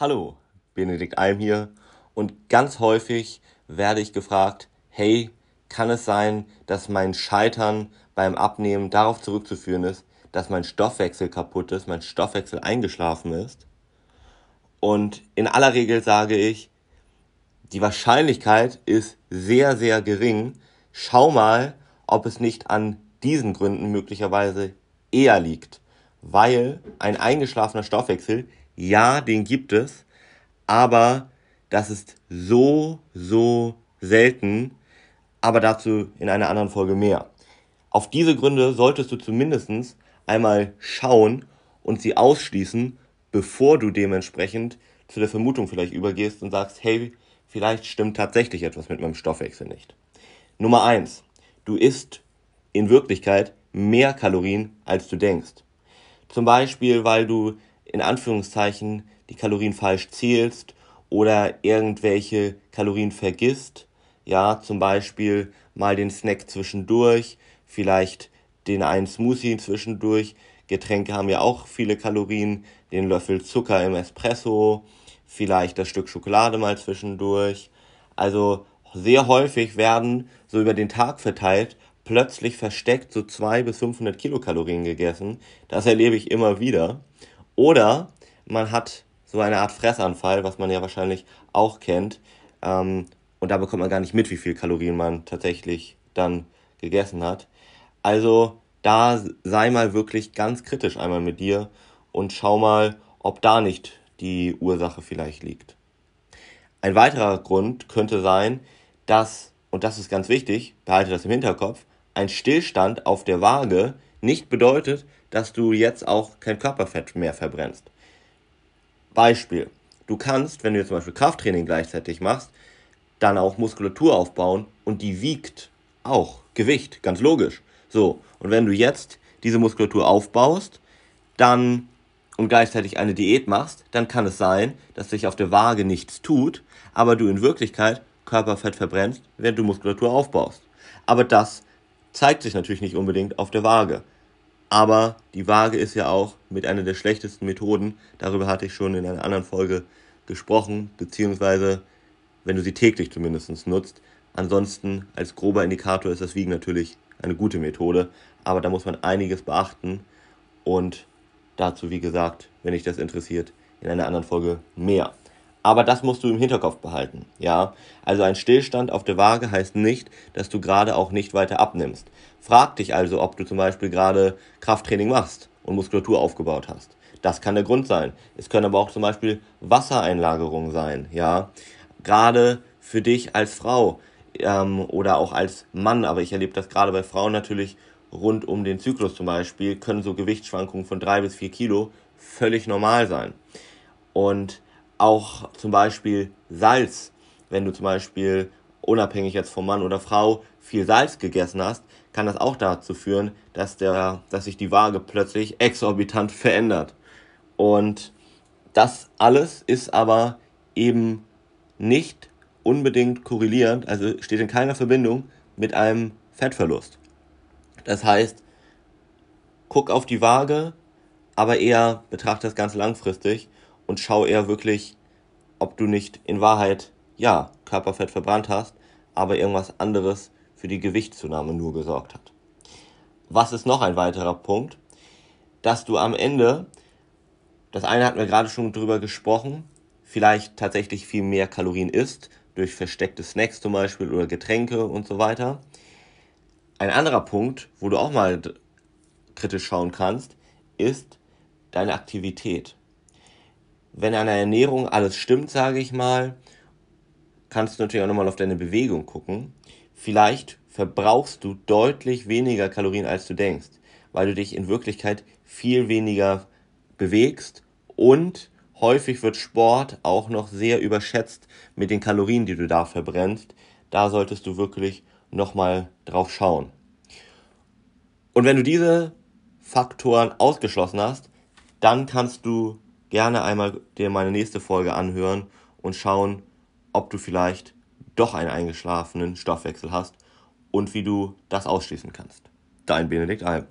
Hallo, Benedikt Alm hier und ganz häufig werde ich gefragt, hey, kann es sein, dass mein Scheitern beim Abnehmen darauf zurückzuführen ist, dass mein Stoffwechsel kaputt ist, mein Stoffwechsel eingeschlafen ist? Und in aller Regel sage ich, die Wahrscheinlichkeit ist sehr, sehr gering. Schau mal, ob es nicht an diesen Gründen möglicherweise eher liegt, weil ein eingeschlafener Stoffwechsel ja, den gibt es, aber das ist so, so selten, aber dazu in einer anderen Folge mehr. Auf diese Gründe solltest du zumindest einmal schauen und sie ausschließen, bevor du dementsprechend zu der Vermutung vielleicht übergehst und sagst, hey, vielleicht stimmt tatsächlich etwas mit meinem Stoffwechsel nicht. Nummer eins: Du isst in Wirklichkeit mehr Kalorien, als du denkst. Zum Beispiel, weil du in Anführungszeichen die Kalorien falsch zählst oder irgendwelche Kalorien vergisst. Ja, zum Beispiel mal den Snack zwischendurch, vielleicht den einen Smoothie zwischendurch. Getränke haben ja auch viele Kalorien, den Löffel Zucker im Espresso, vielleicht das Stück Schokolade mal zwischendurch. Also sehr häufig werden so über den Tag verteilt plötzlich versteckt so 200 bis 500 Kilokalorien gegessen. Das erlebe ich immer wieder. Oder man hat so eine Art Fressanfall, was man ja wahrscheinlich auch kennt. Ähm, und da bekommt man gar nicht mit, wie viel Kalorien man tatsächlich dann gegessen hat. Also da sei mal wirklich ganz kritisch einmal mit dir und schau mal, ob da nicht die Ursache vielleicht liegt. Ein weiterer Grund könnte sein, dass, und das ist ganz wichtig, behalte das im Hinterkopf, ein Stillstand auf der Waage nicht bedeutet, dass du jetzt auch kein Körperfett mehr verbrennst. Beispiel. Du kannst, wenn du jetzt zum Beispiel Krafttraining gleichzeitig machst, dann auch Muskulatur aufbauen und die wiegt auch Gewicht, ganz logisch. So, und wenn du jetzt diese Muskulatur aufbaust, dann und gleichzeitig eine Diät machst, dann kann es sein, dass sich auf der Waage nichts tut, aber du in Wirklichkeit Körperfett verbrennst, während du Muskulatur aufbaust. Aber das zeigt sich natürlich nicht unbedingt auf der Waage. Aber die Waage ist ja auch mit einer der schlechtesten Methoden. Darüber hatte ich schon in einer anderen Folge gesprochen, beziehungsweise wenn du sie täglich zumindest nutzt. Ansonsten als grober Indikator ist das Wiegen natürlich eine gute Methode, aber da muss man einiges beachten und dazu, wie gesagt, wenn dich das interessiert, in einer anderen Folge mehr. Aber das musst du im Hinterkopf behalten, ja. Also ein Stillstand auf der Waage heißt nicht, dass du gerade auch nicht weiter abnimmst. Frag dich also, ob du zum Beispiel gerade Krafttraining machst und Muskulatur aufgebaut hast. Das kann der Grund sein. Es können aber auch zum Beispiel Wassereinlagerungen sein, ja. Gerade für dich als Frau ähm, oder auch als Mann, aber ich erlebe das gerade bei Frauen natürlich rund um den Zyklus zum Beispiel, können so Gewichtsschwankungen von drei bis vier Kilo völlig normal sein. Und auch zum Beispiel Salz, wenn du zum Beispiel unabhängig jetzt vom Mann oder Frau viel Salz gegessen hast, kann das auch dazu führen, dass, der, dass sich die Waage plötzlich exorbitant verändert. Und das alles ist aber eben nicht unbedingt korrelierend, also steht in keiner Verbindung mit einem Fettverlust. Das heißt, guck auf die Waage, aber eher betrachte das Ganze langfristig und schau eher wirklich, ob du nicht in Wahrheit, ja, Körperfett verbrannt hast, aber irgendwas anderes für die Gewichtszunahme nur gesorgt hat. Was ist noch ein weiterer Punkt? Dass du am Ende, das eine hatten wir gerade schon drüber gesprochen, vielleicht tatsächlich viel mehr Kalorien isst, durch versteckte Snacks zum Beispiel oder Getränke und so weiter. Ein anderer Punkt, wo du auch mal kritisch schauen kannst, ist deine Aktivität wenn an der Ernährung alles stimmt, sage ich mal, kannst du natürlich auch nochmal auf deine Bewegung gucken. Vielleicht verbrauchst du deutlich weniger Kalorien, als du denkst, weil du dich in Wirklichkeit viel weniger bewegst und häufig wird Sport auch noch sehr überschätzt mit den Kalorien, die du da verbrennst. Da solltest du wirklich nochmal drauf schauen. Und wenn du diese Faktoren ausgeschlossen hast, dann kannst du gerne einmal dir meine nächste Folge anhören und schauen, ob du vielleicht doch einen eingeschlafenen Stoffwechsel hast und wie du das ausschließen kannst. Dein Benedikt Alm.